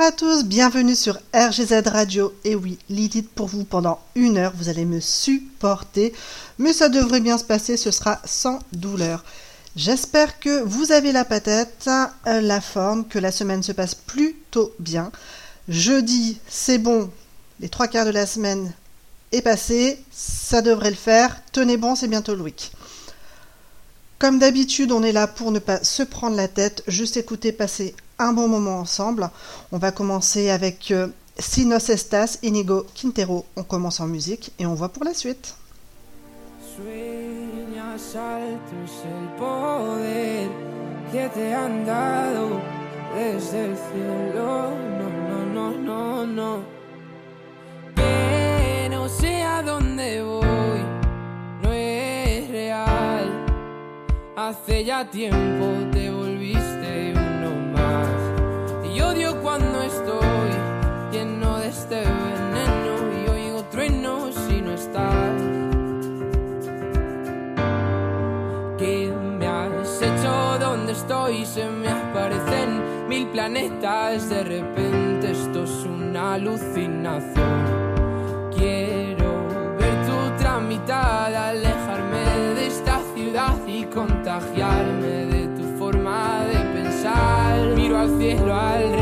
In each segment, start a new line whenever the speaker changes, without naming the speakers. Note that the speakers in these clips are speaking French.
À tous, bienvenue sur RGZ Radio. Et oui, Lydie pour vous pendant une heure, vous allez me supporter. Mais ça devrait bien se passer, ce sera sans douleur. J'espère que vous avez la patate, la forme, que la semaine se passe plutôt bien. Jeudi, c'est bon, les trois quarts de la semaine est passé, ça devrait le faire. Tenez bon, c'est bientôt le week. Comme d'habitude, on est là pour ne pas se prendre la tête, juste écouter passer un bon moment ensemble. On va commencer avec euh, Si nos estas, Inigo Quintero. On commence en musique et on voit pour la suite.
Cuando estoy lleno de este veneno y oigo truenos si no estás. ¿Qué me has hecho? ¿Dónde estoy? Se me aparecen mil planetas. De repente esto es una alucinación. Quiero ver tu otra mitad, alejarme de esta ciudad y contagiarme de tu forma de pensar. Miro al cielo al recordar, me doy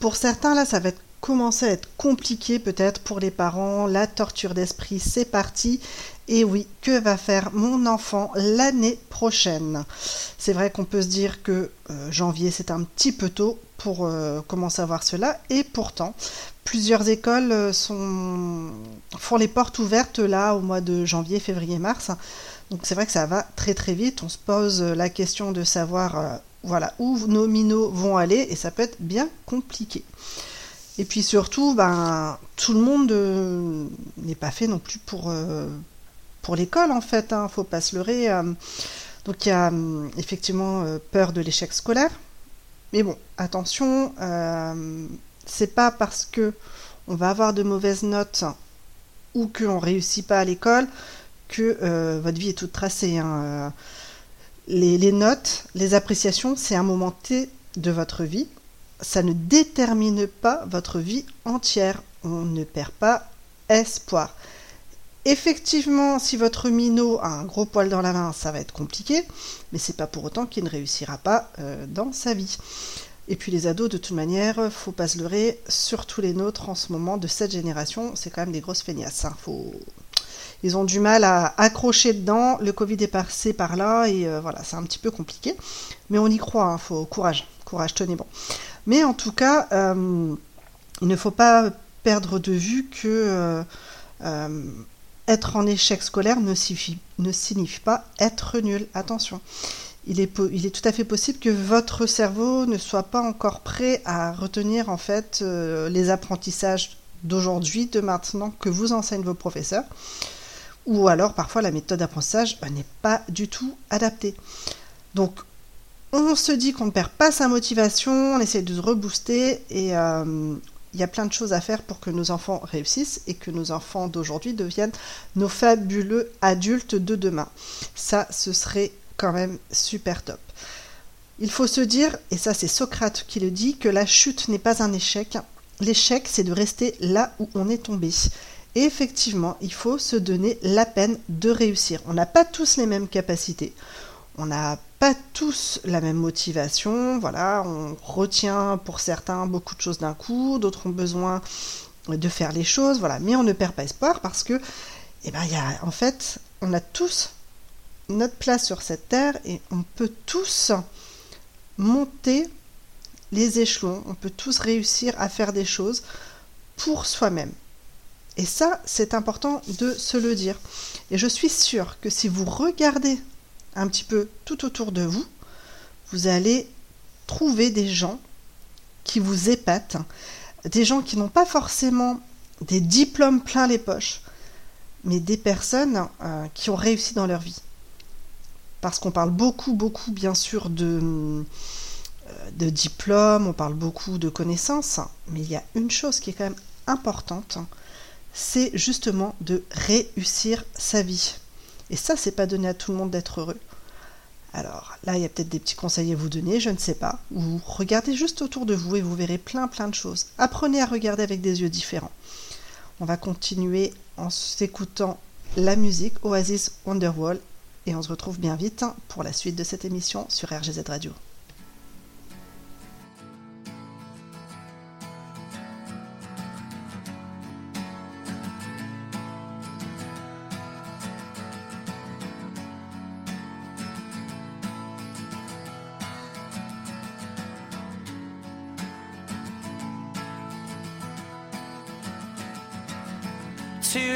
Pour certains, là, ça va commencer à être compliqué peut-être pour les parents. La torture d'esprit, c'est parti. Et oui, que va faire mon enfant l'année prochaine? C'est vrai qu'on peut se dire que euh, janvier, c'est un petit peu tôt pour euh, commencer à voir cela. Et pourtant, plusieurs écoles euh, sont... font les portes ouvertes là au mois de janvier, février, mars. Donc c'est vrai que ça va très très vite. On se pose euh, la question de savoir voilà, où nos minots vont aller et ça peut être bien compliqué. Et puis surtout, ben, tout le monde n'est pas fait non plus pour, pour l'école en fait, hein, faut pas se leurrer. donc il y a hum, effectivement peur de l'échec scolaire. Mais bon, attention, euh, c'est pas parce que on va avoir de mauvaises notes ou qu'on réussit pas à l'école que euh, votre vie est toute tracée. hein. Les, les notes, les appréciations, c'est un moment T de votre vie. Ça ne détermine pas votre vie entière. On ne perd pas espoir. Effectivement, si votre minot a un gros poil dans la main, ça va être compliqué, mais c'est pas pour autant qu'il ne réussira pas euh, dans sa vie. Et puis les ados, de toute manière, faut pas se leurrer, surtout les nôtres en ce moment de cette génération, c'est quand même des grosses feignasses. hein. Ils ont du mal à accrocher dedans, le Covid est passé par là, et euh, voilà, c'est un petit peu compliqué. Mais on y croit, hein, faut courage, courage, tenez bon. Mais en tout cas, euh, il ne faut pas perdre de vue que être en échec scolaire ne signifie, pas être nul. Attention. Il est, tout à fait possible que votre cerveau ne soit pas encore prêt à retenir en fait euh, les apprentissages d'aujourd'hui, de maintenant que vous enseignent vos professeurs. Ou alors parfois la méthode d'apprentissage bah, n'est pas du tout adaptée. Donc on se dit qu'on ne perd pas sa motivation, on essaie de se rebooster et euh, il y a plein de choses à faire pour que nos enfants réussissent et que nos enfants d'aujourd'hui deviennent nos fabuleux adultes de demain. Ça, ce serait quand même super top. Il faut se dire, et ça c'est Socrate qui le dit, que la chute n'est pas un échec. L'échec, c'est de rester là où on est tombé. Et effectivement, il faut se donner la peine de réussir. On n'a pas tous les mêmes capacités. On n'a pas tous la même motivation. Voilà, on retient pour certains beaucoup de choses d'un coup, d'autres ont besoin de faire les choses. Voilà, mais on ne perd pas espoir parce que, eh ben, y a, en fait, on a tous notre place sur cette terre et on peut tous monter les échelons, on peut tous réussir à faire des choses pour soi-même. Et ça, c'est important de se le dire. Et je suis sûre que si vous regardez un petit peu tout autour de vous, vous allez trouver des gens qui vous épatent, des gens qui n'ont pas forcément des diplômes plein les poches, mais des personnes euh, qui ont réussi dans leur vie. Parce qu'on parle beaucoup, beaucoup, bien sûr, de, euh, de diplômes, on parle beaucoup de connaissances, mais il y a une chose qui est quand même importante, c'est justement de réussir sa vie. Et ça, c'est pas donné à tout le monde d'être heureux. Alors là, il y a peut-être des petits conseils à vous donner, je ne sais pas. Ou regardez juste autour de vous et vous verrez plein plein de choses. Apprenez à regarder avec des yeux différents. On va continuer en s'écoutant la musique Oasis Wonderwall et on se retrouve bien vite pour la suite de cette émission sur RGZ Radio.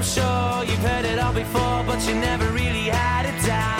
I'm sure you've heard it all before, but you never really had a doubt.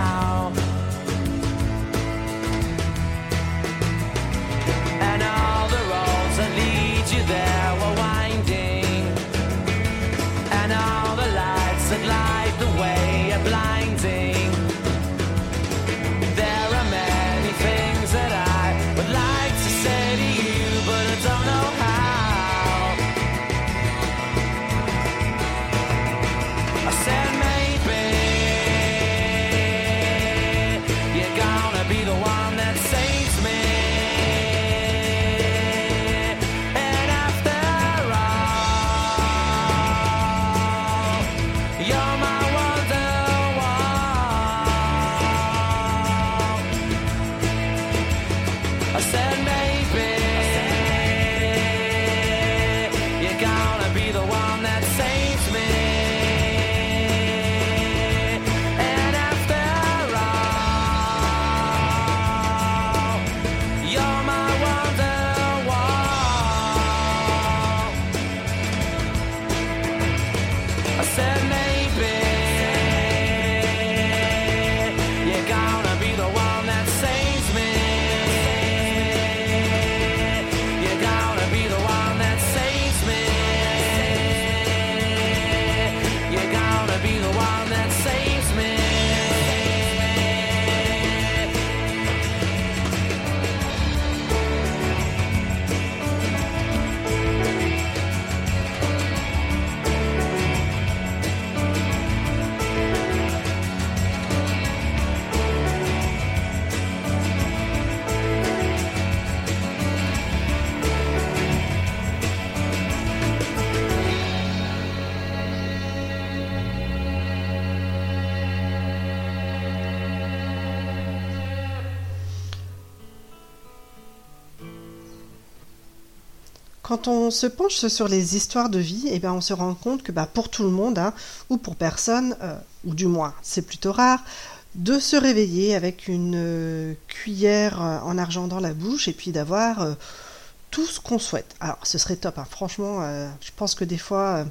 Quand on se penche sur les histoires de vie, eh ben, on se rend compte que bah, pour tout le monde, hein, ou pour personne, euh, ou du moins c'est plutôt rare, de se réveiller avec une euh, cuillère euh, en argent dans la bouche et puis d'avoir tout ce qu'on souhaite. Alors ce serait top, hein. franchement, je pense que des fois,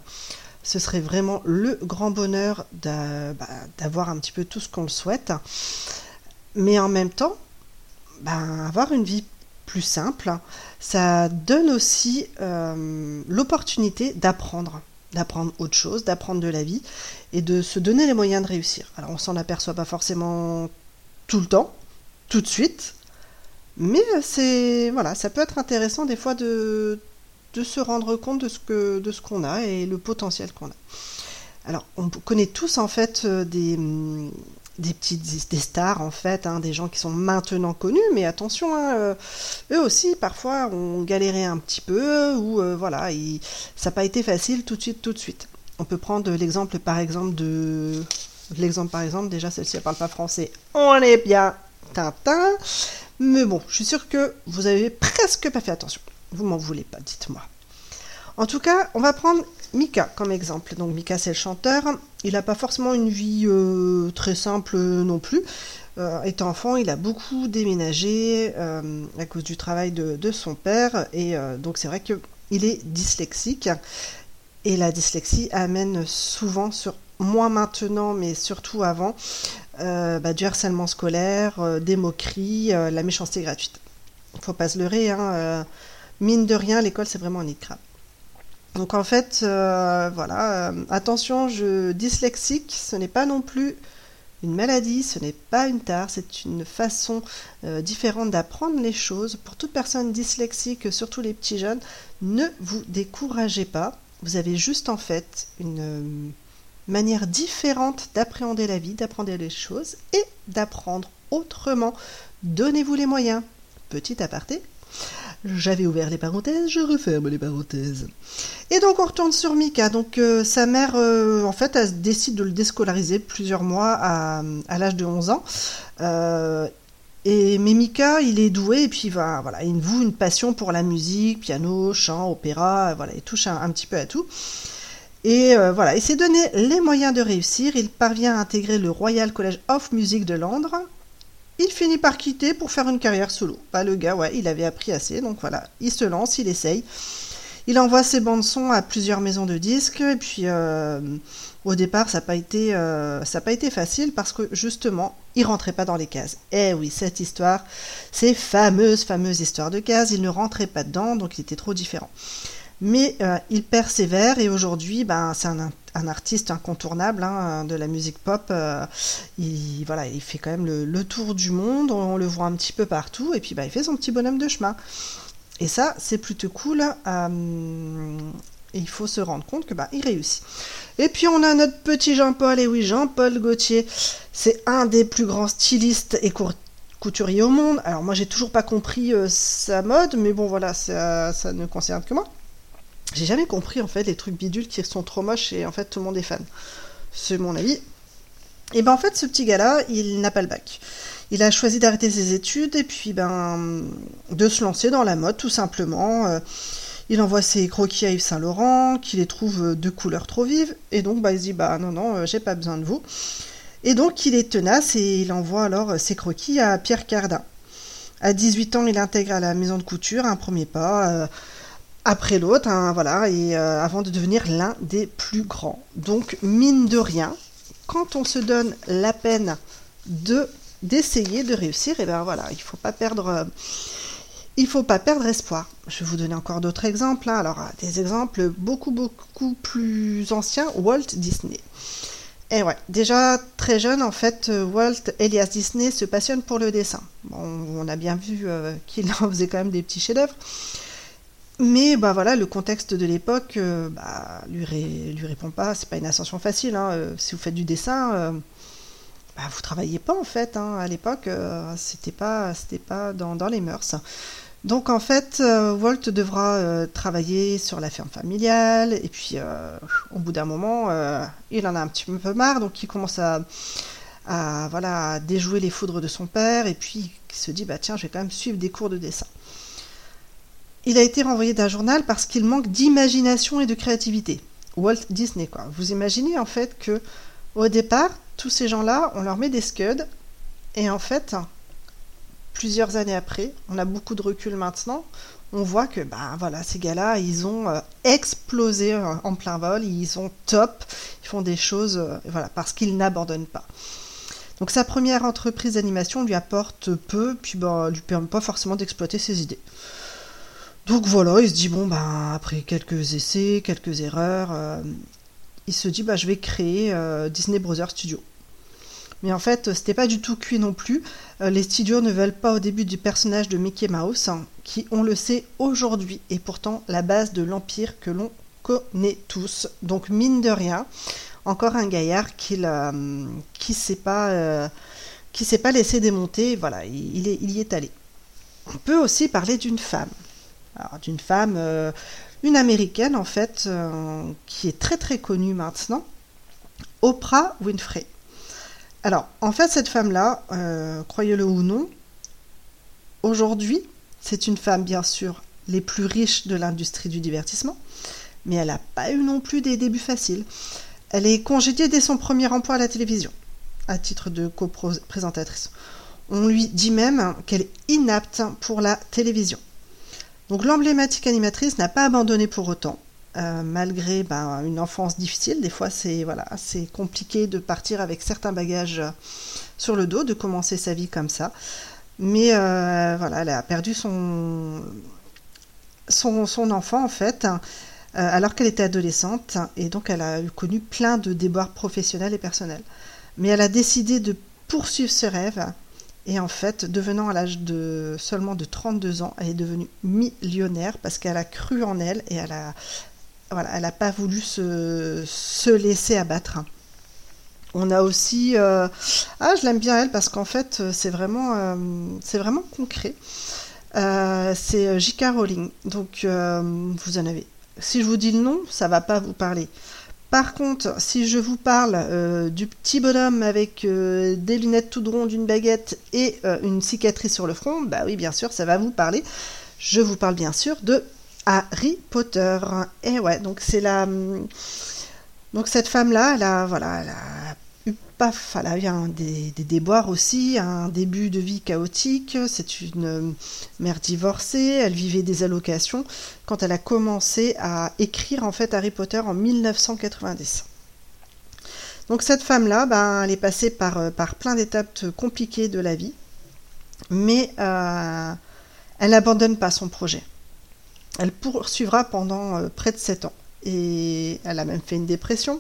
ce serait vraiment le grand bonheur bah, d'avoir un petit peu tout ce qu'on le souhaite. Mais en même temps, ben, avoir une vie plus simple, ça donne aussi euh, l'opportunité d'apprendre, d'apprendre autre chose, d'apprendre de la vie et de se donner les moyens de réussir. Alors on s'en aperçoit pas forcément tout le temps, tout de suite, mais c'est voilà, ça peut être intéressant des fois de, de se rendre compte de ce que de ce qu'on a et le potentiel qu'on a. Alors on connaît tous en fait euh, des des petites stars en fait, hein, des gens qui sont maintenant connus, mais attention, hein, euh, eux aussi parfois ont galéré un petit peu ou euh, voilà, ça n'a pas été facile tout de suite, tout de suite. On peut prendre l'exemple par exemple de l'exemple par exemple, déjà celle-ci elle parle pas français, on est bien Tintin, mais bon, je suis sûre que vous avez presque pas fait attention. Vous m'en voulez pas, dites-moi. En tout cas, on va prendre Mika comme exemple. Donc Mika, c'est le chanteur. Il n'a pas forcément une vie euh, très simple euh, non plus. Euh, étant enfant, il a beaucoup déménagé à cause du travail de, son père. Et donc c'est vrai qu'il est dyslexique. Et la dyslexie amène souvent, sur, moins maintenant, mais surtout avant, bah, du harcèlement scolaire, des moqueries, la méchanceté gratuite. Il faut pas se leurrer, hein, mine de rien, l'école c'est vraiment un nid. Donc en fait, voilà, attention, je dyslexique, ce n'est pas non plus une maladie, ce n'est pas une tare, c'est une façon euh, différente d'apprendre les choses. Pour toute personne dyslexique, surtout les petits jeunes, ne vous découragez pas. Vous avez juste en fait une euh, manière différente d'appréhender la vie, d'apprendre les choses et d'apprendre autrement. Donnez-vous les moyens. Petit aparté, j'avais ouvert les parenthèses, je referme les parenthèses. Et donc on retourne sur Mika. Donc euh, sa mère, euh, en fait, elle décide de le déscolariser plusieurs mois à, l'âge de 11 ans. Euh, et mais Mika, il est doué et puis va, voilà, il voue une passion pour la musique, piano, chant, opéra, voilà, il touche un, petit peu à tout. Et voilà, il s'est donné les moyens de réussir. Il parvient à intégrer le Royal College of Music de Londres, il finit par quitter pour faire une carrière solo. Bah, le gars, ouais, il avait appris assez, donc voilà, il se lance, il essaye. Il envoie ses bandes son à plusieurs maisons de disques, et puis euh, au départ, ça n'a pas, été, euh, pas été facile parce que justement, il rentrait pas dans les cases. Eh oui, cette histoire, ces fameuses, fameuses histoires de cases, il ne rentrait pas dedans, donc il était trop différent. Mais euh, il persévère et aujourd'hui, ben, c'est un, artiste incontournable hein, de la musique pop. Euh, il, voilà, il fait quand même le, tour du monde, on, le voit un petit peu partout et puis ben, il fait son petit bonhomme de chemin. Et ça, c'est plutôt cool. Euh, et il faut se rendre compte que bah, il réussit. Et puis on a notre petit Jean-Paul, et oui, Jean-Paul Gaultier, c'est un des plus grands stylistes et couturiers au monde. Alors moi j'ai toujours pas compris sa mode, mais bon voilà, ça, ça ne concerne que moi. J'ai jamais compris en fait les trucs bidules qui sont trop moches et en fait tout le monde est fan. C'est mon avis. Et ben en fait ce petit gars-là, il n'a pas le bac. Il a choisi d'arrêter ses études et puis ben de se lancer dans la mode tout simplement. Euh, il envoie ses croquis à Yves Saint Laurent, qui les trouve de couleurs trop vives, et donc bah, il se dit bah non non, euh, j'ai pas besoin de vous. Et donc il est tenace et il envoie alors ses croquis à Pierre Cardin. À 18 ans, il intègre à la maison de couture un premier pas. Euh, après l'autre, hein, voilà, et euh, avant de devenir l'un des plus grands. Donc, mine de rien, quand on se donne la peine de d'essayer de réussir, et ben voilà, il faut pas perdre, euh, il faut pas perdre espoir. Je vais vous donner encore d'autres exemples. Hein. Alors, des exemples beaucoup beaucoup plus anciens, Walt Disney. Et ouais, déjà très jeune, en fait, euh, Walt Elias Disney se passionne pour le dessin. Bon, on a bien vu qu'il en faisait quand même des petits chefs-d'œuvre. Mais bah voilà, le contexte de l'époque euh, bah, lui, répond pas. C'est pas une ascension facile. Hein. Euh, si vous faites du dessin, euh, bah, vous travaillez pas en fait. Hein. À l'époque, c'était pas c'était pas dans, les mœurs. Donc en fait, Walt devra travailler sur la ferme familiale. Et puis au bout d'un moment, il en a un petit peu marre. Donc il commence à, à voilà déjouer les foudres de son père. Et puis il se dit bah tiens, je vais quand même suivre des cours de dessin. Il a été renvoyé d'un journal parce qu'il manque d'imagination et de créativité. Walt Disney, quoi. Vous imaginez en fait que au départ, tous ces gens-là, on leur met des scuds, et en fait, plusieurs années après, on a beaucoup de recul maintenant, on voit que bah voilà, ces gars-là, ils ont euh, explosé euh, en plein vol, ils sont top, ils font des choses, euh, voilà, parce qu'ils n'abandonnent pas. Donc sa première entreprise d'animation lui apporte peu, puis bah, lui permet pas forcément d'exploiter ses idées. Donc voilà, il se dit, bon, ben, après quelques essais, quelques erreurs, euh, il se dit, bah, je vais créer euh, Disney Brothers Studio. Mais en fait, c'était pas du tout cuit non plus. Euh, les studios ne veulent pas au début du personnage de Mickey Mouse, hein, qui, on le sait aujourd'hui, est pourtant la base de l'empire que l'on connaît tous. Donc mine de rien, encore un gaillard qui qui s'est pas qui s'est pas laissé démonter. Voilà, il, est, il y est allé. On peut aussi parler d'une femme d'une femme, euh, une américaine en fait, euh, qui est très très connue maintenant, Oprah Winfrey. Alors, en fait, cette femme-là, euh, croyez-le ou non, aujourd'hui, c'est une femme, bien sûr, les plus riches de l'industrie du divertissement, mais elle n'a pas eu non plus des débuts faciles. Elle est congédiée dès son premier emploi à la télévision, à titre de co-présentatrice. On lui dit même qu'elle est inapte pour la télévision. Donc l'emblématique animatrice n'a pas abandonné pour autant. euh, malgré ben, une enfance difficile. Des fois, c'est compliqué de partir avec certains bagages sur le dos, de commencer sa vie comme ça. Mais euh, voilà, elle a perdu son, son, son enfant en fait, alors qu'elle était adolescente, et donc elle a connu plein de déboires professionnels et personnels. Mais elle a décidé de poursuivre ce rêve et en fait, devenant à l'âge de seulement de 32 ans, elle est devenue millionnaire parce qu'elle a cru en elle et elle a, voilà, elle n'a pas voulu se, se, laisser abattre. On a aussi, euh, ah, je l'aime bien elle parce qu'en fait, c'est vraiment, euh, c'est vraiment concret. Euh, c'est J.K. Rowling. Donc, vous en avez. Si je vous dis le nom, ça va pas vous parler. Par contre, si je vous parle euh, du petit bonhomme avec euh, des lunettes tout rondes, une baguette et euh, une cicatrice sur le front, bah oui, bien sûr, ça va vous parler. Je vous parle bien sûr de Harry Potter. Et ouais, donc c'est la. Hum, donc cette femme-là, elle voilà, elle a paf, elle a des, déboires aussi, un début de vie chaotique. C'est une euh, mère divorcée, elle vivait des allocations quand elle a commencé à écrire en fait Harry Potter en 1990. Donc cette femme-là, ben, elle est passée par, euh, plein d'étapes compliquées de la vie, mais euh, elle n'abandonne pas son projet. Elle poursuivra pendant près de 7 ans. Et elle a même fait une dépression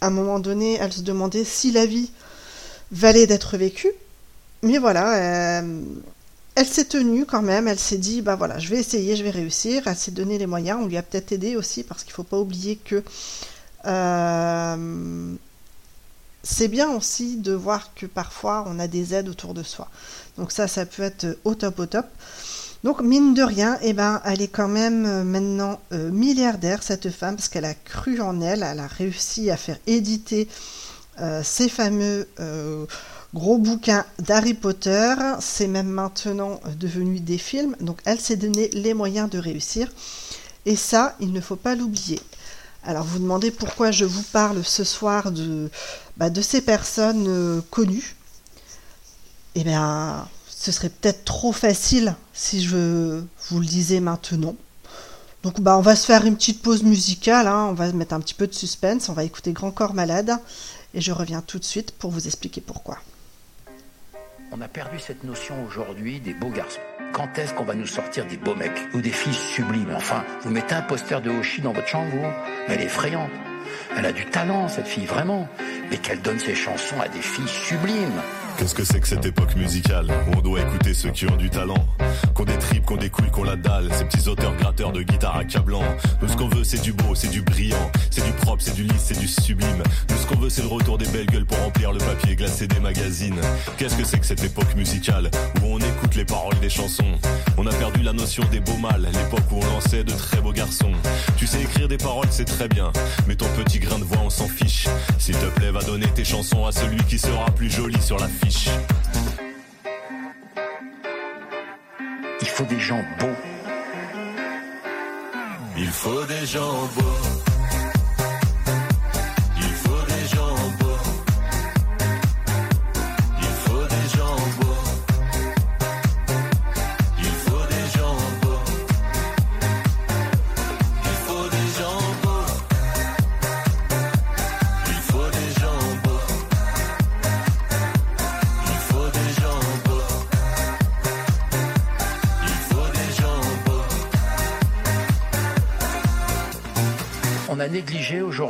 à un moment donné, elle se demandait si la vie valait d'être vécue. Mais voilà, euh, elle s'est tenue quand même, elle s'est dit, bah voilà, je vais essayer, je vais réussir. Elle s'est donné les moyens, on lui a peut-être aidé aussi, parce qu'il ne faut pas oublier que euh, c'est bien aussi de voir que parfois on a des aides autour de soi. Donc ça, ça peut être au top, au top. Donc mine de rien, eh ben, elle est quand même euh, maintenant euh, milliardaire, cette femme, parce qu'elle a cru en elle, elle a réussi à faire éditer euh, ces fameux gros bouquins d'Harry Potter. C'est même maintenant devenu des films, donc elle s'est donné les moyens de réussir. Et ça, il ne faut pas l'oublier. Alors vous demandez pourquoi je vous parle ce soir de, bah, de ces personnes connues. Eh bien, ce serait peut-être trop facile si je vous le disais maintenant. Donc bah on va se faire une petite pause musicale, hein. on va mettre un petit peu de suspense, on va écouter Grand Corps Malade et je reviens tout de suite pour vous expliquer pourquoi.
On a perdu cette notion aujourd'hui des beaux garçons. Quand est-ce qu'on va nous sortir des beaux mecs ou des filles sublimes? Enfin, vous mettez un poster de Hoshi dans votre chambre, vous? Elle est effrayante. Elle a du talent, cette fille, vraiment. Mais qu'elle donne ses chansons à des filles sublimes.
Qu'est-ce que c'est que cette époque musicale où on doit écouter ceux qui ont du talent Qu'on des tripes, qu'on des couilles, qu'on la dalle Ces petits auteurs gratteurs de guitare accablant Nous ce qu'on veut c'est du beau, c'est du brillant C'est du propre, c'est du lisse, c'est du sublime Nous ce qu'on veut c'est le retour des belles gueules pour remplir le papier glacé des magazines Qu'est-ce que c'est que cette époque musicale où on écoute les paroles des chansons? On a perdu la notion des beaux mâles L'époque où on lançait de très beaux garçons Tu sais écrire des paroles c'est très bien Mais ton petit grain de voix on s'en fiche S'il te plaît va donner tes chansons à celui qui sera plus joli sur la fille
il faut des gens beaux.
Il faut des gens beaux.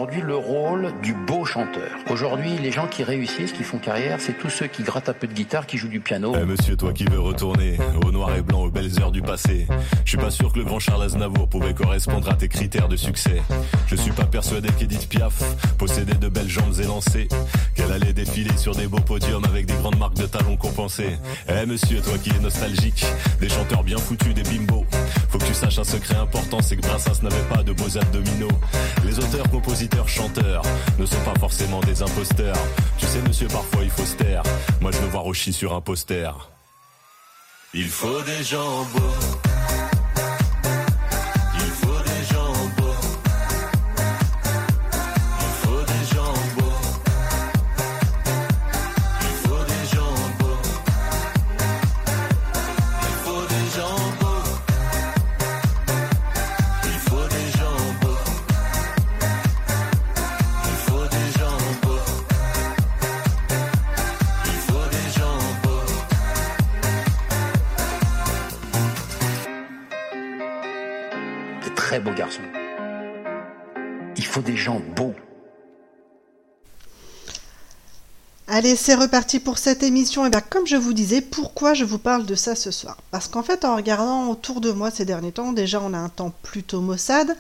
Aujourd'hui le rôle du beau chanteur. Aujourd'hui, les gens qui réussissent, qui font carrière, c'est tous ceux qui grattent un peu de guitare, qui jouent du piano.
Eh monsieur, toi qui veux retourner au noir et blanc, aux belles heures du passé, je suis pas sûr que le grand Charles Aznavour pouvait correspondre à tes critères de succès. Je suis pas persuadé qu'Edith Piaf possédait de belles jambes élancées, qu'elle allait défiler sur des beaux podiums avec des grandes marques de talons compensées. Eh monsieur, toi qui es nostalgique, des chanteurs bien foutus, des bimbos. Tu saches un secret important, c'est que Brassens n'avait pas de beaux abdominaux. Les auteurs, compositeurs, chanteurs ne sont pas forcément des imposteurs. Tu sais, monsieur, parfois il faut se taire. Moi, je veux voir Oshi sur un poster. Il faut des gens beaux.
Très beaux garçons. Il faut des gens beaux.
Allez, c'est reparti pour cette émission. Et bien, comme je vous disais, pourquoi je vous parle de ça ce soir? Parce qu'en fait, en regardant autour de moi ces derniers temps, déjà, on a un temps plutôt maussade.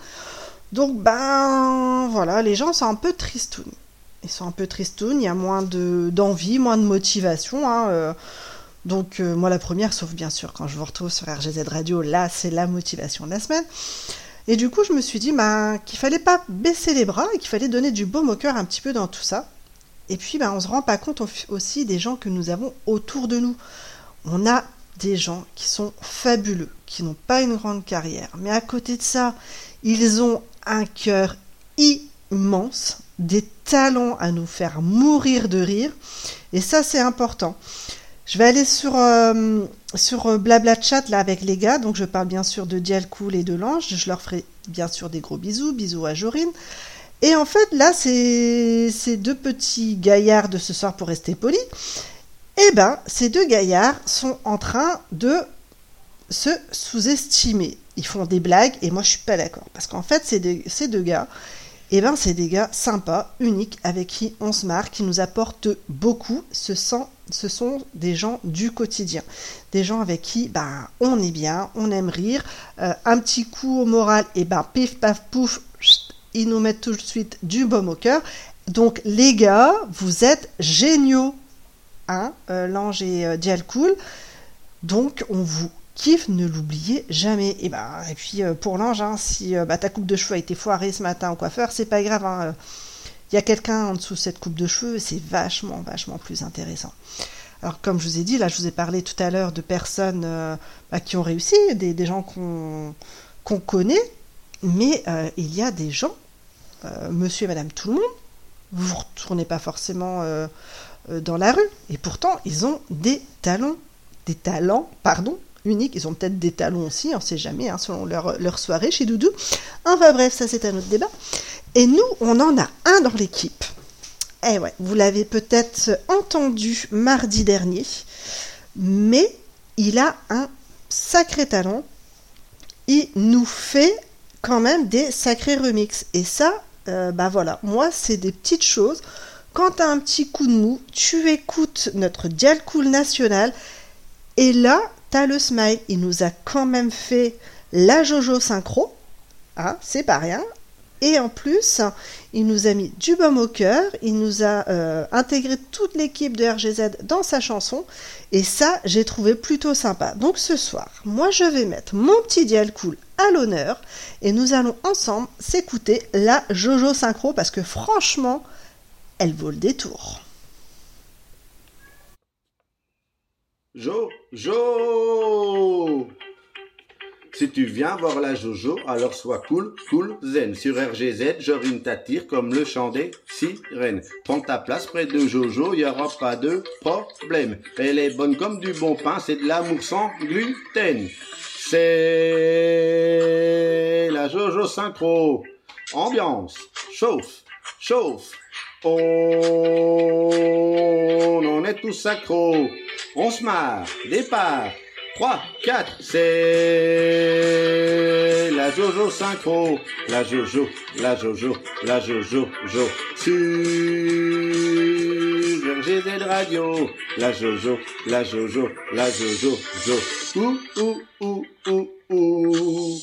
Donc, ben, voilà, les gens sont un peu tristounes. Ils sont un peu tristounes, il y a moins de, d'envie, moins de motivation. Hein, euh. donc, euh, moi, la première, sauf bien sûr quand je vous retrouve sur RGZ Radio, là, c'est la motivation de la semaine. Et du coup, je me suis dit ben, qu'il fallait pas baisser les bras et qu'il fallait donner du baume au cœur un petit peu dans tout ça. Et puis, ben, on se rend pas compte aussi des gens que nous avons autour de nous. On a des gens qui sont fabuleux, qui n'ont pas une grande carrière, mais à côté de ça, ils ont un cœur immense, des talents à nous faire mourir de rire, et ça c'est important. Je vais aller sur, euh, euh, Blabla Chat là avec les gars, donc je parle bien sûr de Dialcool et de l'Ange, je leur ferai bien sûr des gros bisous, bisous à Jorine. Et en fait, là, c'est ces deux petits gaillards de ce soir pour rester poli. Eh ben, ces deux gaillards sont en train de se sous-estimer. Ils font des blagues et moi je suis pas d'accord. Parce qu'en fait, ces deux, ces gars, eh ben, c'est des gars sympas, uniques, avec qui on se marre, qui nous apportent beaucoup. Ce sont, ce sont des gens du quotidien. Des gens avec qui ben, on est bien, on aime rire. Euh, un petit coup au moral, et ben pif paf pouf, ils nous mettent tout de suite du baume au cœur. Donc les gars, vous êtes géniaux. Hein, euh, L'ange et euh, Dialcool. Donc on vous kiffe, ne l'oubliez jamais. Et, bah, et puis euh, pour l'ange, hein, si bah, ta coupe de cheveux a été foirée ce matin au coiffeur, c'est pas grave. Hein, il y a quelqu'un en dessous de cette coupe de cheveux, c'est vachement, vachement plus intéressant. Alors comme je vous ai dit, là je vous ai parlé tout à l'heure de personnes euh, bah, qui ont réussi, des, gens qu'on connaît, mais euh, il y a des gens, euh, monsieur et madame tout le monde, vous ne retournez pas forcément dans la rue, et pourtant ils ont des talents, des talents, pardon, uniques, ils ont peut-être des talons aussi, on ne sait jamais, hein, selon leur, leur soirée chez Doudou. Enfin bref, ça c'est un autre débat. Et nous, on en a un dans l'équipe. Eh ouais, vous l'avez peut-être entendu mardi dernier, mais il a un sacré talent. Il nous fait quand même des sacrés remixes. Et ça, euh, bah voilà, moi, c'est des petites choses. Quand tu as un petit coup de mou, tu écoutes notre Dial Cool national. Et là, tu as le smile. Il nous a quand même fait la Jojo synchro. Hein, c'est pas rien. Et en plus, il nous a mis du baume au cœur, il nous a euh, intégré toute l'équipe de RGZ dans sa chanson, et ça, j'ai trouvé plutôt sympa. Donc ce soir, moi je vais mettre mon petit dial cool à l'honneur, et nous allons ensemble s'écouter la Jojo Synchro, parce que franchement, elle vaut le détour.
Jo, Jo Si tu viens voir la Jojo, alors sois cool, cool, zen. Sur RGZ, Jorine t'attire comme le chant des sirènes. Prends ta place près de Jojo, y aura pas de problème. Elle est bonne comme du bon pain, c'est de l'amour sans gluten. C'est la Jojo Synchro. Ambiance, chauffe, chauffe. On en est tous accros. On se marre. Départ. 3, 4, c'est la Jojo Synchro. La Jojo, la Jojo, la Jojo, Jo. Sur RGZ Radio. La Jojo, la Jojo, la Jojo, Jo. Ouh, ouh, ouh, ouh, ouh.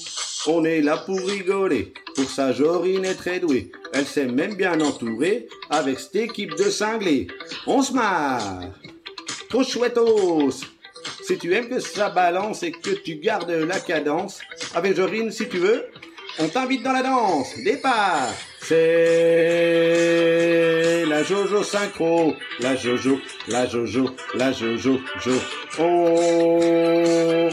On est là pour rigoler. Pour ça, Jorine est très douée. Elle s'est même bien entourée avec cette équipe de cinglés. On se marre. Trop chouettos. Si tu aimes que ça balance et que tu gardes la cadence, avec Jorine, si tu veux, on t'invite dans la danse. Départ. C'est la Jojo synchro. La Jojo, la Jojo, la Jojo, Jo. On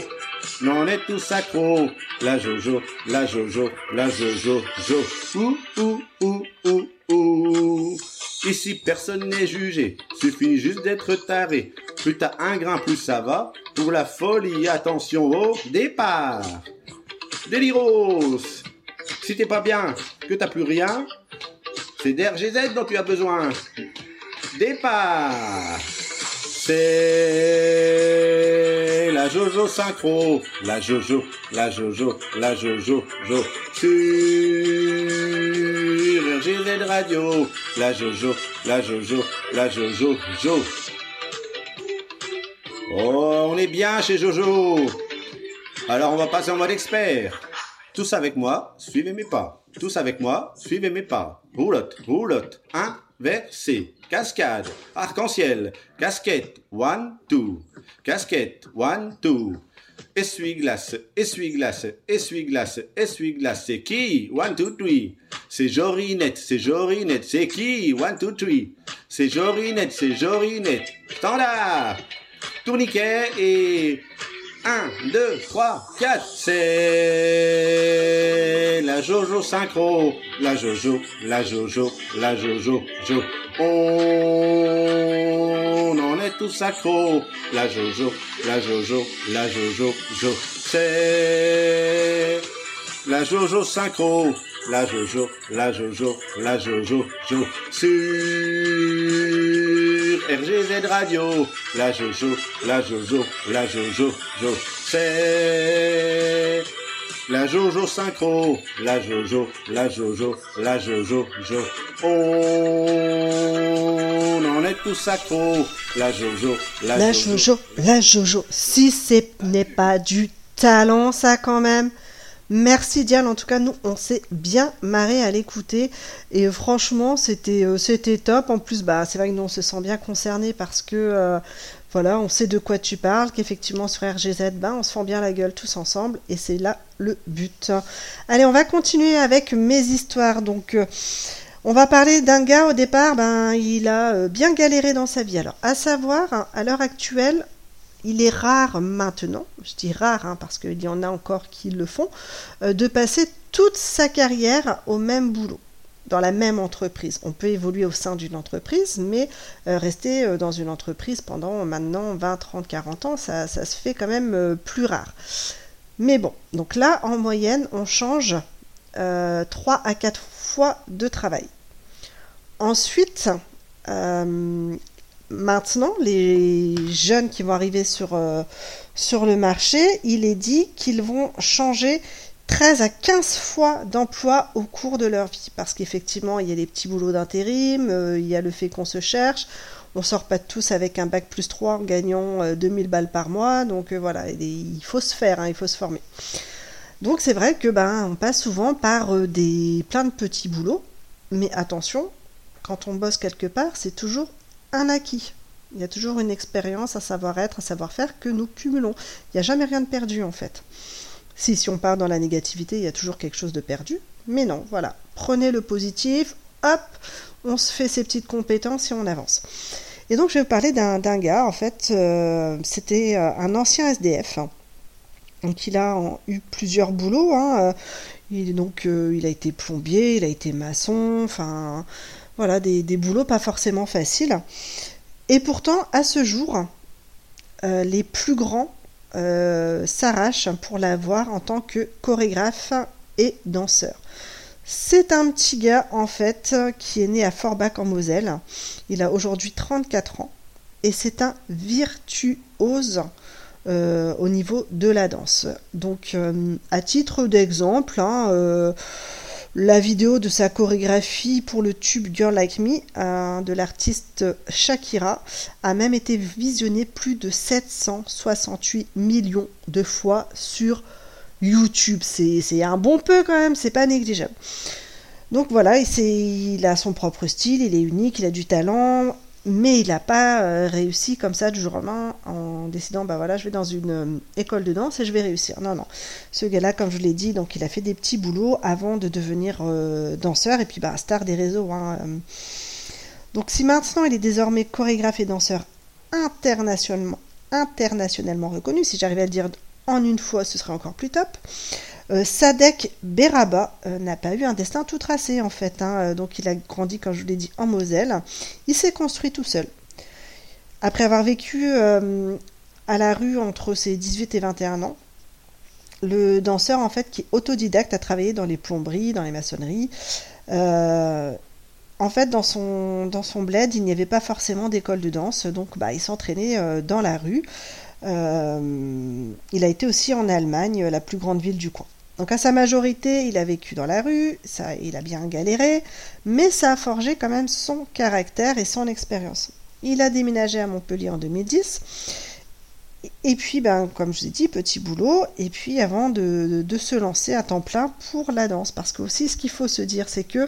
on est tous accros. La Jojo, la Jojo, la Jojo, Jo. Ouh, ouh, ouh, ouh, ouh. Ici, personne n'est jugé. Suffit juste d'être taré. Plus t'as un grain, plus ça va. Pour la folie, attention au départ. Déliros. Si t'es pas bien, que t'as plus rien, c'est d'RGZ dont tu as besoin. Départ. C'est la Jojo synchro. La Jojo, la Jojo, la Jojo, Jo. sur RGZ Radio. La Jojo, la Jojo, la Jojo, Jo. Oh, on est bien chez Jojo. Alors on va passer en mode expert. Tous avec moi, suivez mes pas. Tous avec moi, suivez mes pas. Roulotte, roulotte. Inversé. Cascade. Arc-en-ciel. Casquette. One, two. Casquette. One, two. Essuie-glace, essuie-glace, essuie-glace, essuie-glace. C'est qui? One, two, three. C'est Jorinette, c'est Jorinette. C'est qui? One, two, three. C'est Jorinette, c'est Jorinette. Standard. Tourniquet et 1, 2, 3, 4. C'est la Jojo synchro. La Jojo, la Jojo, la Jojo, Jo. On en est tous accro. La Jojo, la Jojo, la Jojo, Jo. C'est la Jojo synchro. La Jojo, la Jojo, la Jojo, Jo. Sur RGZ Radio. La Jojo, la Jojo, la Jojo, Jo. C'est la Jojo synchro. La Jojo, la Jojo, la Jojo, Jo. On en est tous accro. La Jojo, la,
La Jojo, la Jojo. Si ce n'est pas du talent, ça quand même. Merci Diane, en tout cas nous on s'est bien marré à l'écouter et franchement c'était euh, top. En plus bah c'est vrai que nous on se sent bien concerné parce que euh, voilà on sait de quoi tu parles, qu'effectivement sur RGZ bah, on se fend bien la gueule tous ensemble et c'est là le but. Allez on va continuer avec mes histoires donc. euh, on va parler d'un gars au départ, ben, il a bien galéré dans sa vie. Alors, à savoir, hein, à l'heure actuelle, il est rare maintenant, je dis rare hein, parce qu'il y en a encore qui le font, euh, de passer toute sa carrière au même boulot, dans la même entreprise. On peut évoluer au sein d'une entreprise, mais euh, rester euh, dans une entreprise pendant maintenant 20, 30, 40 ans, ça, se fait quand même plus rare. Mais bon, donc là, en moyenne, on change euh, 3 à 4 fois de travail. Ensuite, maintenant, les jeunes qui vont arriver sur, euh, sur le marché, il est dit qu'ils vont changer 13 à 15 fois d'emploi au cours de leur vie. Parce qu'effectivement, il y a des petits boulots d'intérim, euh, il y a le fait qu'on se cherche. On sort pas tous avec un bac plus 3 en gagnant euh, 2000 balles par mois. Donc euh, voilà, il, faut se faire, hein, il faut se former. Donc c'est vrai que ben on passe souvent par des plein de petits boulots, mais attention, quand on bosse quelque part, c'est toujours un acquis. Il y a toujours une expérience, un savoir-être, un savoir-faire que nous cumulons. Il n'y a jamais rien de perdu en fait. Si, si on part dans la négativité, il y a toujours quelque chose de perdu. Mais non, voilà. Prenez le positif, hop, on se fait ses petites compétences et on avance. Et donc je vais vous parler d'un gars, en fait, euh, c'était euh, un ancien SDF. hein. Donc il a eu plusieurs boulots. hein, euh, Il, donc il a été plombier, il a été maçon, enfin voilà, des, boulots pas forcément faciles. Et pourtant, à ce jour, euh, les plus grands euh, s'arrachent pour l'avoir en tant que chorégraphe et danseur. C'est un petit gars en fait qui est né à Forbach en Moselle. Il a aujourd'hui 34 ans et c'est un virtuose euh, au niveau de la danse. Donc, à titre d'exemple, hein, la vidéo de sa chorégraphie pour le tube Girl Like Me euh, de l'artiste Shakira a même été visionnée plus de 768 millions de fois sur YouTube. C'est un bon peu quand même, c'est pas négligeable. Donc voilà, il a son propre style, il est unique, il a du talent, mais il n'a pas euh, réussi comme ça du jour en décidant bah voilà je vais dans une euh, école de danse et je vais réussir. Non non, ce gars-là comme je l'ai dit donc il a fait des petits boulots avant de devenir euh, danseur et puis bah star des réseaux. hein. Donc si maintenant il est désormais chorégraphe et danseur internationalement internationalement reconnu, si j'arrivais à le dire en une fois ce serait encore plus top. Euh, Sadek Beraba euh, n'a pas eu un destin tout tracé en fait. hein. Euh, Donc il a grandi, comme je vous l'ai dit, en Moselle. Il s'est construit tout seul. Après avoir vécu à la rue entre ses 18 et 21 ans, le danseur en fait qui est autodidacte a travaillé dans les plomberies, dans les maçonneries. En fait, dans son, dans bled, il n'y avait pas forcément d'école de danse, donc bah, il s'entraînait dans la rue. Il a été aussi en Allemagne, la plus grande ville du coin. Donc à sa majorité, il a vécu dans la rue, ça, il a bien galéré, mais ça a forgé quand même son caractère et son expérience. Il a déménagé à Montpellier en 2010. Et puis, ben, comme je vous ai dit, petit boulot. Et puis, avant de, de se lancer à temps plein pour la danse. Parce que aussi, ce qu'il faut se dire, c'est que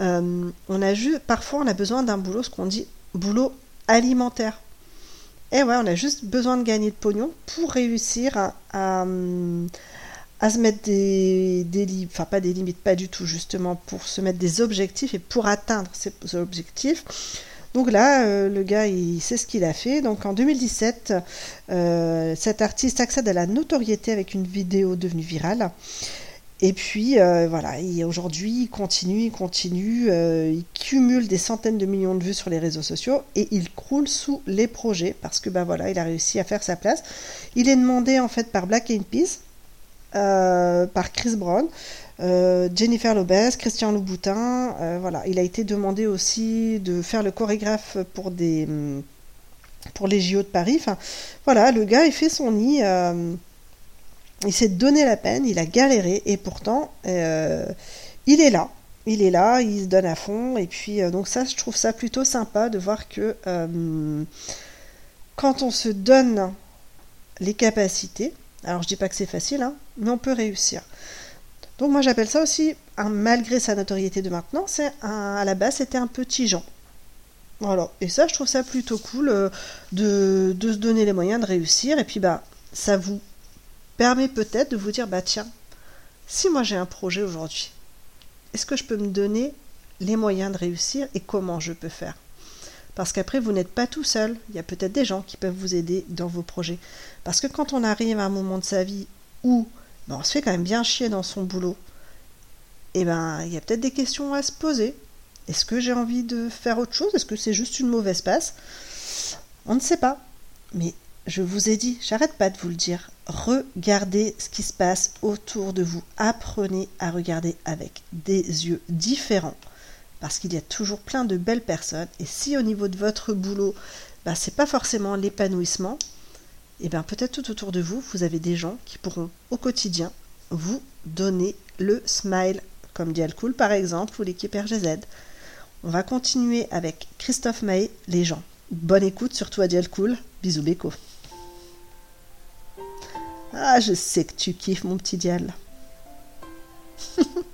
euh, on a ju- parfois, on a besoin d'un boulot, ce qu'on dit boulot alimentaire. Et ouais, on a juste besoin de gagner de pognon pour réussir à, à se mettre des, des limites, enfin pas des limites, pas du tout, justement, pour se mettre des objectifs et pour atteindre ces objectifs. Donc là, euh, le gars, il sait ce qu'il a fait. Donc en 2017, euh, cet artiste accède à la notoriété avec une vidéo devenue virale. Et puis euh, voilà, il- aujourd'hui, il continue, il continue, il cumule des centaines de millions de vues sur les réseaux sociaux et il croule sous les projets parce que bah voilà, il a réussi à faire sa place. Il est demandé en fait par Black Eyed Peas, euh, par Chris Brown, euh, Jennifer Lopez, Christian Louboutin, euh, voilà, il a été demandé aussi de faire le chorégraphe pour des hum, pour les JO de Paris. Enfin, voilà, le gars, il fait son nid. il s'est donné la peine, il a galéré et pourtant il est là. Il est là, il se donne à fond et puis donc ça je trouve ça plutôt sympa de voir que quand on se donne les capacités, alors je dis pas que c'est facile, hein, mais on peut réussir. Donc moi j'appelle ça aussi, malgré sa notoriété de maintenant, à la base c'était un petit Jean. Voilà, et ça je trouve ça plutôt cool euh, de, de se donner les moyens de réussir et puis bah ça vous permet peut-être de vous dire bah tiens, si moi j'ai un projet aujourd'hui, est-ce que je peux me donner les moyens de réussir et comment je peux faire? Parce qu'après vous n'êtes pas tout seul, il y a peut-être des gens qui peuvent vous aider dans vos projets. Parce que quand on arrive à un moment de sa vie où ben, on se fait quand même bien chier dans son boulot, et ben il y a peut-être des questions à se poser. Est-ce que j'ai envie de faire autre chose? Est-ce que c'est juste une mauvaise passe? On ne sait pas. Mais je vous ai dit, j'arrête pas de vous le dire, regardez ce qui se passe autour de vous. Apprenez à regarder avec des yeux différents. Parce qu'il y a toujours plein de belles personnes. Et si au niveau de votre boulot, bah, c'est pas forcément l'épanouissement, et bien peut-être tout autour de vous, vous avez des gens qui pourront au quotidien vous donner le smile, comme dit Alcool par exemple, ou l'équipe RGZ. On va continuer avec Christophe Maé, les gens. Bonne écoute, surtout à Dial Cool. Bisous Beko. Ah, je sais que tu kiffes mon petit Dial.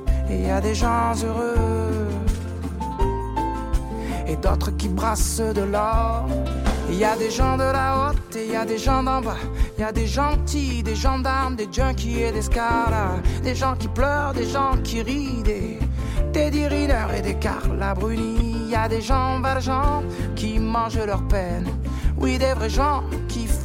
Il y a des gens heureux et d'autres qui brassent de l'or. Il y a des gens de la haute et il y a des gens d'en bas. Il y a des gentils, des gendarmes, des junkies et des scaras. Des gens qui pleurent, des gens qui rient, des Riner et des Carla Bruni. Il y a des gens valjean qui mangent leur peine. Oui, des vrais gens qui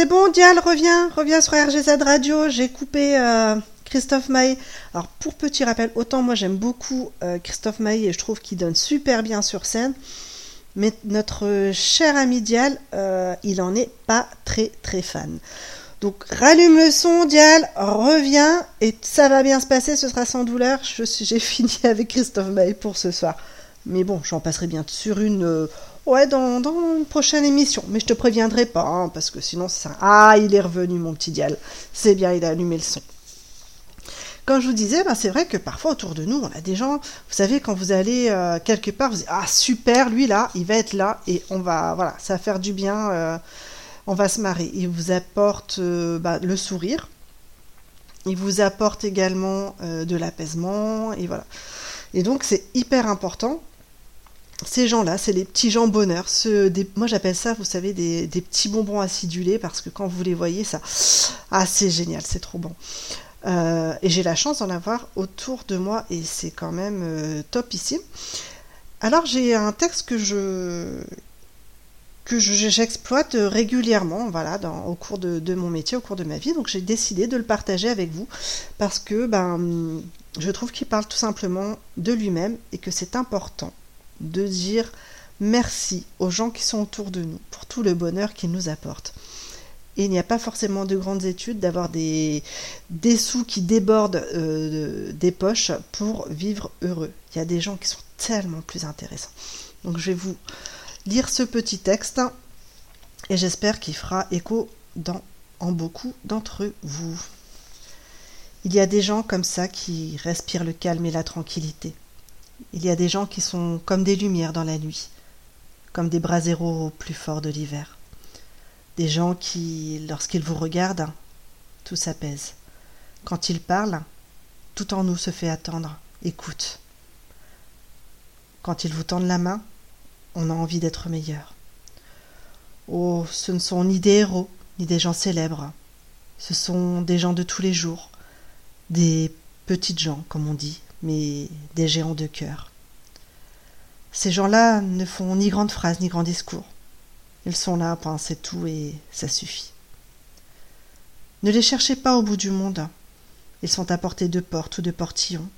C'est bon, Dial, reviens, reviens sur RGZ Radio. J'ai coupé euh, Christophe Maé. Alors, pour petit rappel, autant moi j'aime beaucoup euh, Christophe Maé et je trouve qu'il donne super bien sur scène. Mais notre cher ami Dial, euh, il en est pas très très fan. Donc, rallume le son, Dial, reviens et ça va bien se passer, ce sera sans douleur. J'ai fini avec Christophe Maé pour ce soir. Mais bon, j'en passerai bien sur une. Ouais, dans, une prochaine émission. Mais je te préviendrai pas, hein, parce que sinon, ça. Ah, il est revenu, mon petit dial. C'est bien, il a allumé le son. Comme je vous disais, ben, c'est vrai que parfois autour de nous, on a des gens, vous savez, quand vous allez euh, quelque part, vous dites Ah, super, lui là, il va être là, et on va, voilà, ça va faire du bien, euh, on va se marrer. Il vous apporte euh, bah, le sourire, il vous apporte également de l'apaisement, et voilà. Et donc, c'est hyper important ces gens-là, c'est les petits gens bonheur. Moi, j'appelle ça, vous savez, des, petits bonbons acidulés parce que quand vous les voyez, ça, ah, c'est génial, c'est trop bon. Euh, et j'ai la chance d'en avoir autour de moi et c'est quand même euh, top ici. Alors, j'ai un texte que je que je- j'exploite régulièrement, voilà, au cours de, de mon métier, au cours de ma vie. Donc, j'ai décidé de le partager avec vous parce que, ben, je trouve qu'il parle tout simplement de lui-même et que c'est important de dire merci aux gens qui sont autour de nous pour tout le bonheur qu'ils nous apportent. Il n'y a pas forcément de grandes études d'avoir des, des sous qui débordent euh, des poches pour vivre heureux. Il y a des gens qui sont tellement plus intéressants. Donc je vais vous lire ce petit texte et j'espère qu'il fera écho en beaucoup d'entre vous. Il y a des gens comme ça qui respirent le calme et la tranquillité. Il y a des gens qui sont comme des lumières dans la nuit, comme des braseros au plus fort de l'hiver. Des gens qui, lorsqu'ils vous regardent, tout s'apaise. Quand ils parlent, tout en nous se fait attendre, écoute. Quand ils vous tendent la main, on a envie d'être meilleur. Oh, ce ne sont ni des héros, ni des gens célèbres. Ce sont des gens de tous les jours, des petites gens, comme on dit, mais des géants de cœur. Ces gens-là ne font ni grandes phrases ni grands discours. Ils sont là, c'est tout et ça suffit. Ne les cherchez pas au bout du monde. Ils sont à portée de porte ou de portillon.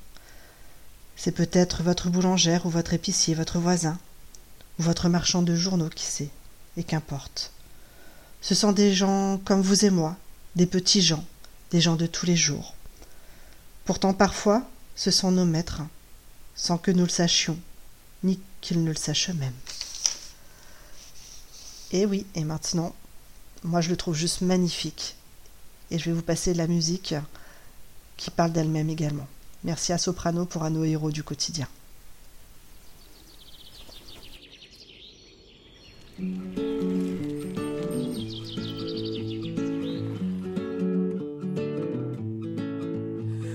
C'est peut-être votre boulangère ou votre épicier, votre voisin, ou votre marchand de journaux, qui sait, et qu'importe. Ce sont des gens comme vous et moi, des petits gens, des gens de tous les jours. Pourtant parfois, ce sont nos maîtres, sans que nous le sachions, ni qu'ils ne le sachent eux-mêmes. Et oui, et maintenant, moi je le trouve juste magnifique. Et je vais vous passer la musique qui parle d'elle-même également. Merci à Soprano pour un nos héros du quotidien.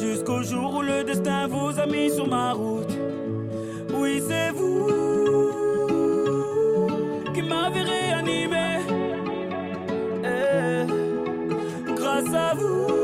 Jusqu'au jour où le destin vous a mis sur ma route. Oui, c'est vous qui m'avez réanimé. Eh, grâce à vous,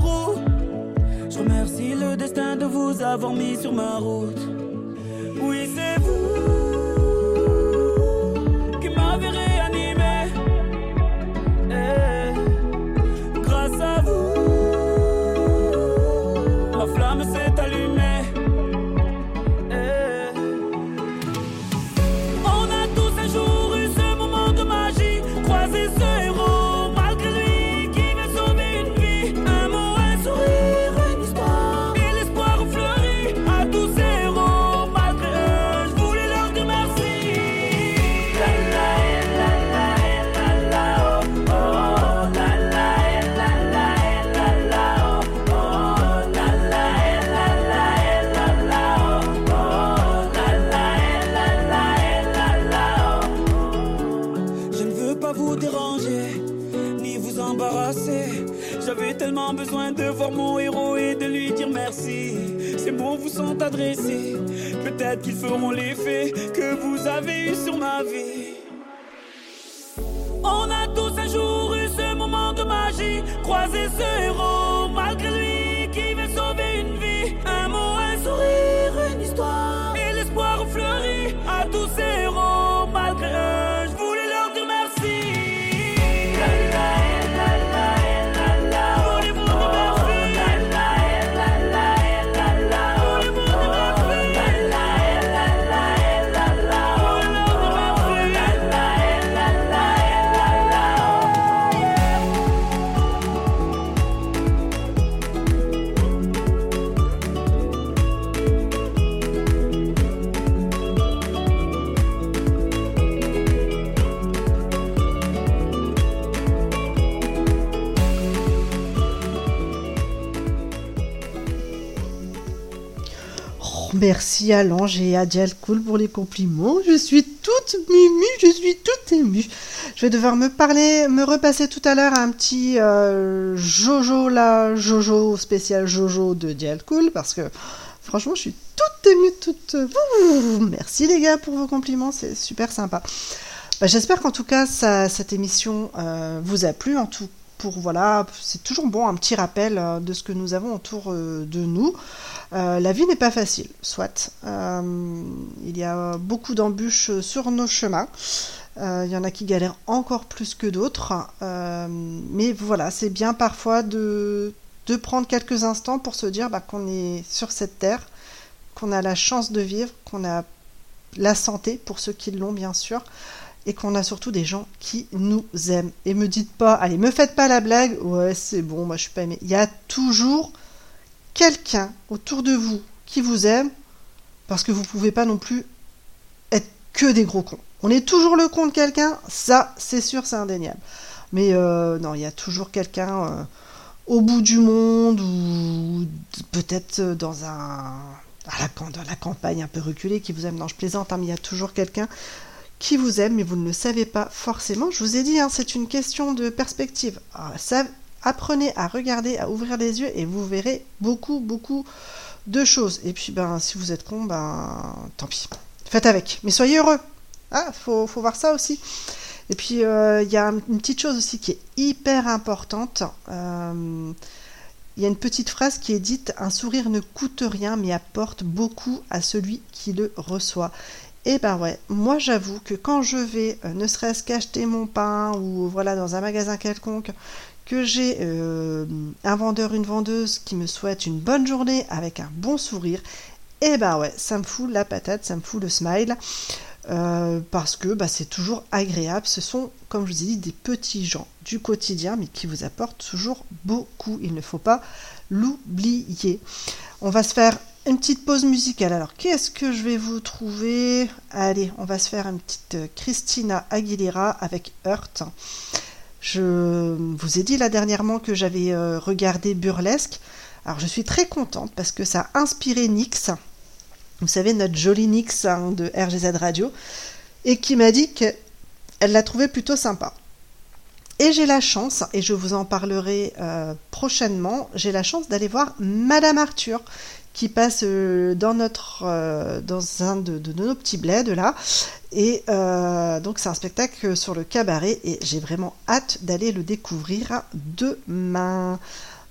remercie le destin de vous avoir mis sur ma route. Oui, c'est vous qui m'avez réanimé. Eh, merci à
l'ange et à Dialcool pour les compliments. Je suis toute mimi, je suis toute émue. Je vais devoir me parler, me repasser tout à l'heure un petit euh, Jojo là, Jojo spécial Jojo de Dialcool parce que franchement je suis toute émue, toute. Merci les gars pour vos compliments, c'est super sympa. Bah, J'espère qu'en tout cas cette émission euh, vous a plu. En tout voilà, c'est toujours bon un petit rappel euh, de ce que nous avons autour euh, de nous. Euh, la vie n'est pas facile, soit. Il y a beaucoup d'embûches sur nos chemins. Il y en a qui galèrent encore plus que d'autres. Mais voilà, c'est bien parfois de, de prendre quelques instants pour se dire bah, qu'on est sur cette terre, qu'on a la chance de vivre, qu'on a la santé pour ceux qui l'ont bien sûr, et qu'on a surtout des gens qui nous aiment. Et me dites pas, allez, me faites pas la blague, ouais c'est bon, moi je suis pas aimé. Il y a toujours quelqu'un autour de vous qui vous aime, parce que vous pouvez pas non plus être que des gros cons. On est toujours le con de quelqu'un, ça c'est sûr, c'est indéniable. Mais euh, non, il y a toujours quelqu'un euh, au bout du monde ou peut-être dans un à la campagne un peu reculée qui vous aime. Non, je plaisante, hein, mais il y a toujours quelqu'un qui vous aime, mais vous ne le savez pas forcément. Je vous ai dit, hein, c'est une question de perspective. Ah, apprenez à regarder, à ouvrir les yeux, et vous verrez beaucoup, beaucoup de choses. Et puis, ben, si vous êtes con, ben, tant pis. Faites avec. Mais soyez heureux. Ah, faut, faut voir ça aussi. Et puis, euh, il y a un- une petite chose aussi qui est hyper importante. Euh, il y a une petite phrase qui est dite Un sourire ne coûte rien, mais apporte beaucoup à celui qui le reçoit. Et ben ouais, moi j'avoue que quand je vais, euh, ne serait-ce qu'acheter mon pain ou voilà dans un magasin quelconque, que j'ai euh, un vendeur, une vendeuse qui me souhaite une bonne journée avec un bon sourire, et ben ouais, ça me fout la patate, ça me fout le smile. euh, parce que bah, c'est toujours agréable. Ce sont, comme je vous ai dit, des petits gens du quotidien, mais qui vous apportent toujours beaucoup. Il ne faut pas l'oublier. On va se faire une petite pause musicale. Alors, qu'est-ce que je vais vous trouver? Allez, on va se faire une petite euh, Christina Aguilera avec Hurt. Je vous ai dit là dernièrement que j'avais euh, regardé Burlesque. Alors, je suis très contente parce que ça a inspiré Nix. vous savez, notre jolie Nix hein, de RGZ Radio, et qui m'a dit qu'elle l'a trouvé plutôt sympa. Et j'ai la chance, et je vous en parlerai euh, prochainement, j'ai la chance d'aller voir Madame Arthur, qui passe euh, dans notre euh, dans un de, nos petits bleds là et euh, donc c'est un spectacle sur le cabaret et j'ai vraiment hâte d'aller le découvrir demain.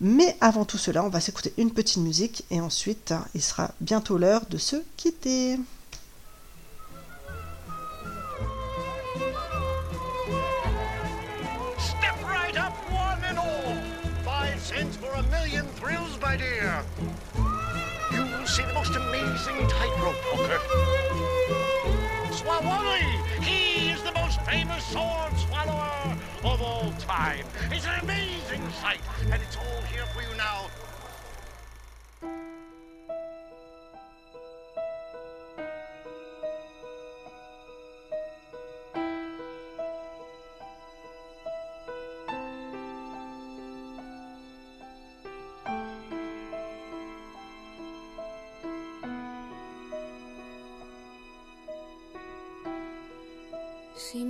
Mais avant tout cela, on va s'écouter une petite musique et ensuite il sera bientôt l'heure de se quitter.
Amazing tightrope walker. Swawally! He is the most famous sword swallower of all time. It's an amazing sight, and it's all here for you now.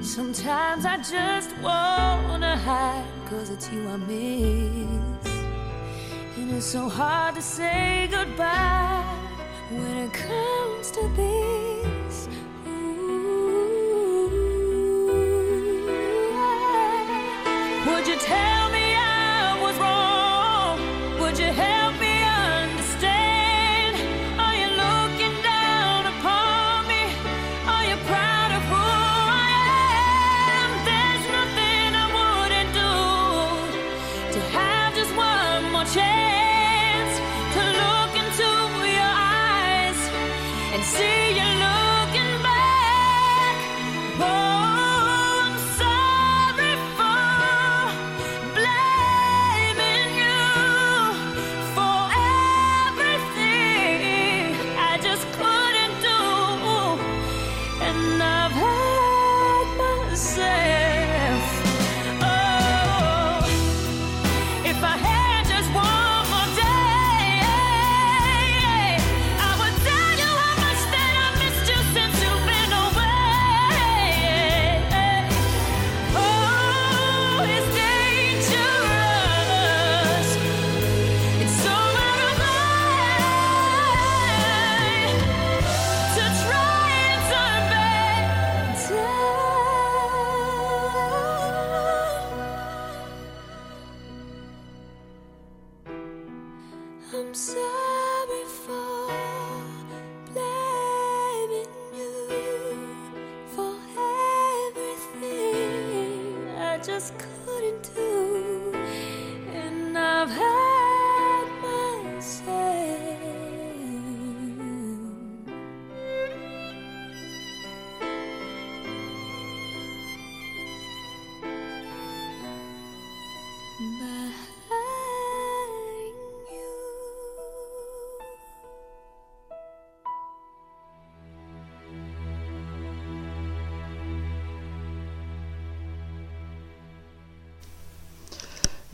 Sometimes I just wanna hide, cause it's you I miss. And it's so hard to say goodbye when it comes to this.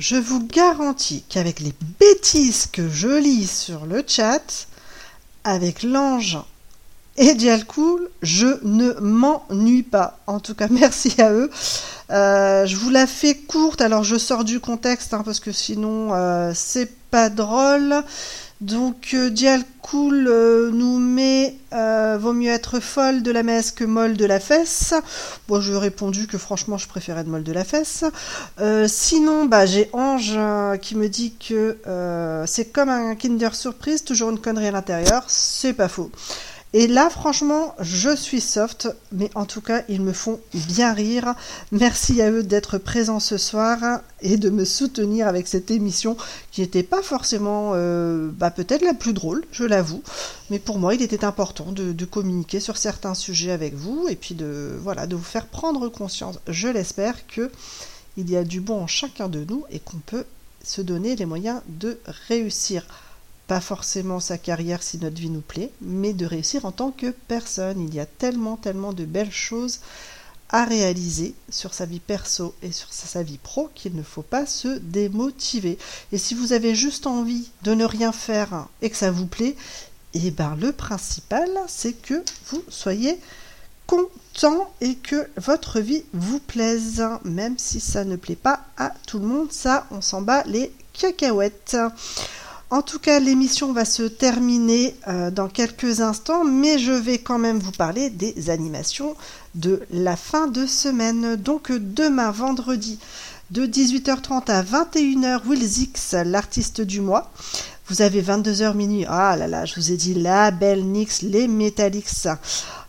Je vous garantis qu'avec les bêtises que je lis sur le chat, avec l'ange et Dialcool, je ne m'ennuie pas. En tout cas, merci à eux. Euh, je vous la fais courte, alors je sors du contexte hein, parce que sinon euh, c'est pas drôle. Donc euh, Dialcool euh, nous met euh, vaut mieux être folle de la messe que molle de la fesse. Bon, je lui ai répondu que franchement je préférais être molle de la fesse. Sinon, bah j'ai Ange qui me dit que c'est comme un Kinder Surprise, toujours une connerie à l'intérieur. C'est pas faux. Et là, franchement, je suis soft, mais en tout cas, ils me font bien rire. Merci à eux d'être présents ce soir et de me soutenir avec cette émission qui n'était pas forcément, euh, bah, peut-être la plus drôle, je l'avoue. Mais pour moi, il était important de, de communiquer sur certains sujets avec vous et puis de, voilà, de vous faire prendre conscience, je l'espère, que il y a du bon en chacun de nous et qu'on peut se donner les moyens de réussir pas forcément sa carrière si notre vie nous plaît, mais de réussir en tant que personne. Il y a tellement, tellement de belles choses à réaliser sur sa vie perso et sur sa, vie pro qu'il ne faut pas se démotiver. Et si vous avez juste envie de ne rien faire et que ça vous plaît, et ben le principal, c'est que vous soyez content et que votre vie vous plaise, même si ça ne plaît pas à tout le monde. Ça, on s'en bat les cacahuètes. En tout cas, l'émission va se terminer euh, dans quelques instants, mais je vais quand même vous parler des animations de la fin de semaine. Donc demain, vendredi, de 18h30 à 21h, Will X, l'artiste du mois. Vous avez 22h minuit. Ah là là, je vous ai dit la belle Nix, les Metallics.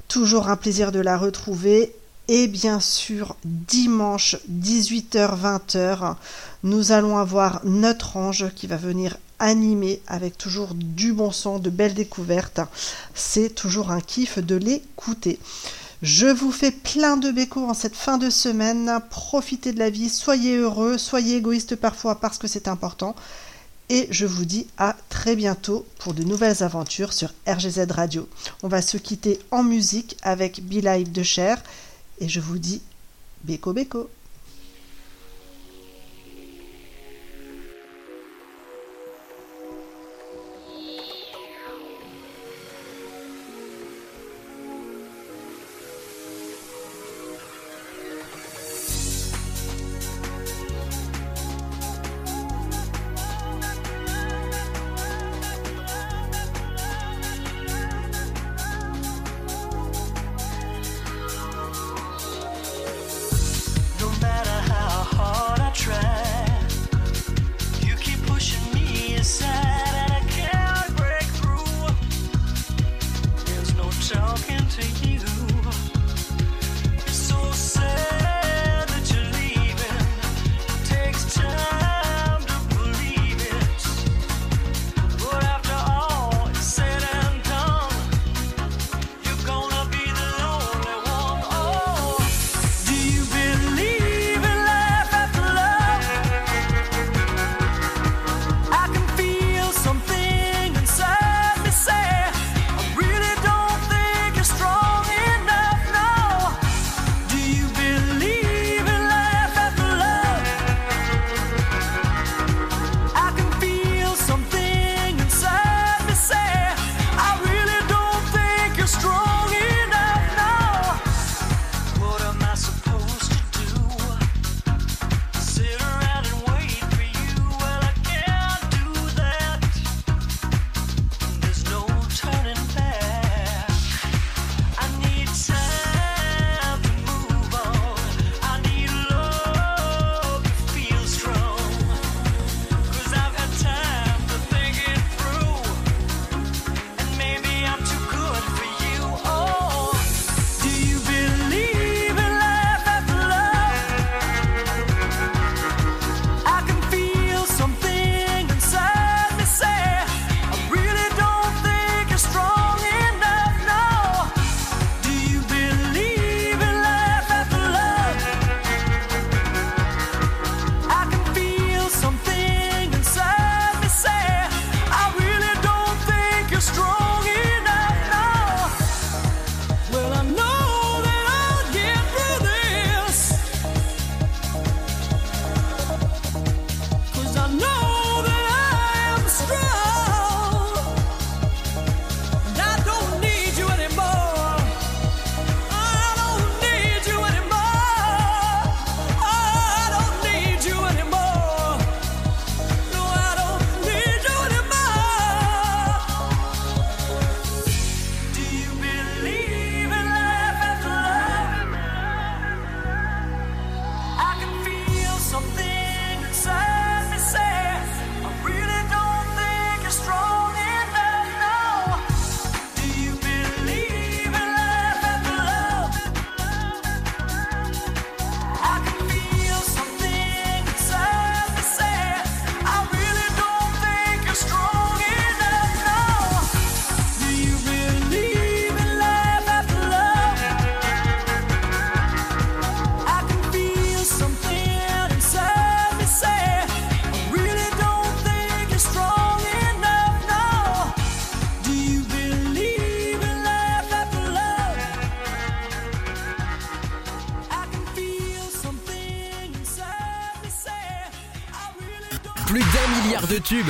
Toujours un plaisir de la retrouver. Et bien sûr, dimanche 18h-20h, nous allons avoir notre ange qui va venir animer avec toujours du bon son, de belles découvertes. C'est toujours un kiff de l'écouter. Je vous fais plein de bécos en cette fin de semaine. Profitez de la vie, soyez heureux, soyez égoïste parfois parce que c'est important. Et je vous dis à très bientôt pour de nouvelles aventures sur RGZ Radio. On va se quitter en musique avec Be Live de Cher. Et je vous dis béco béco.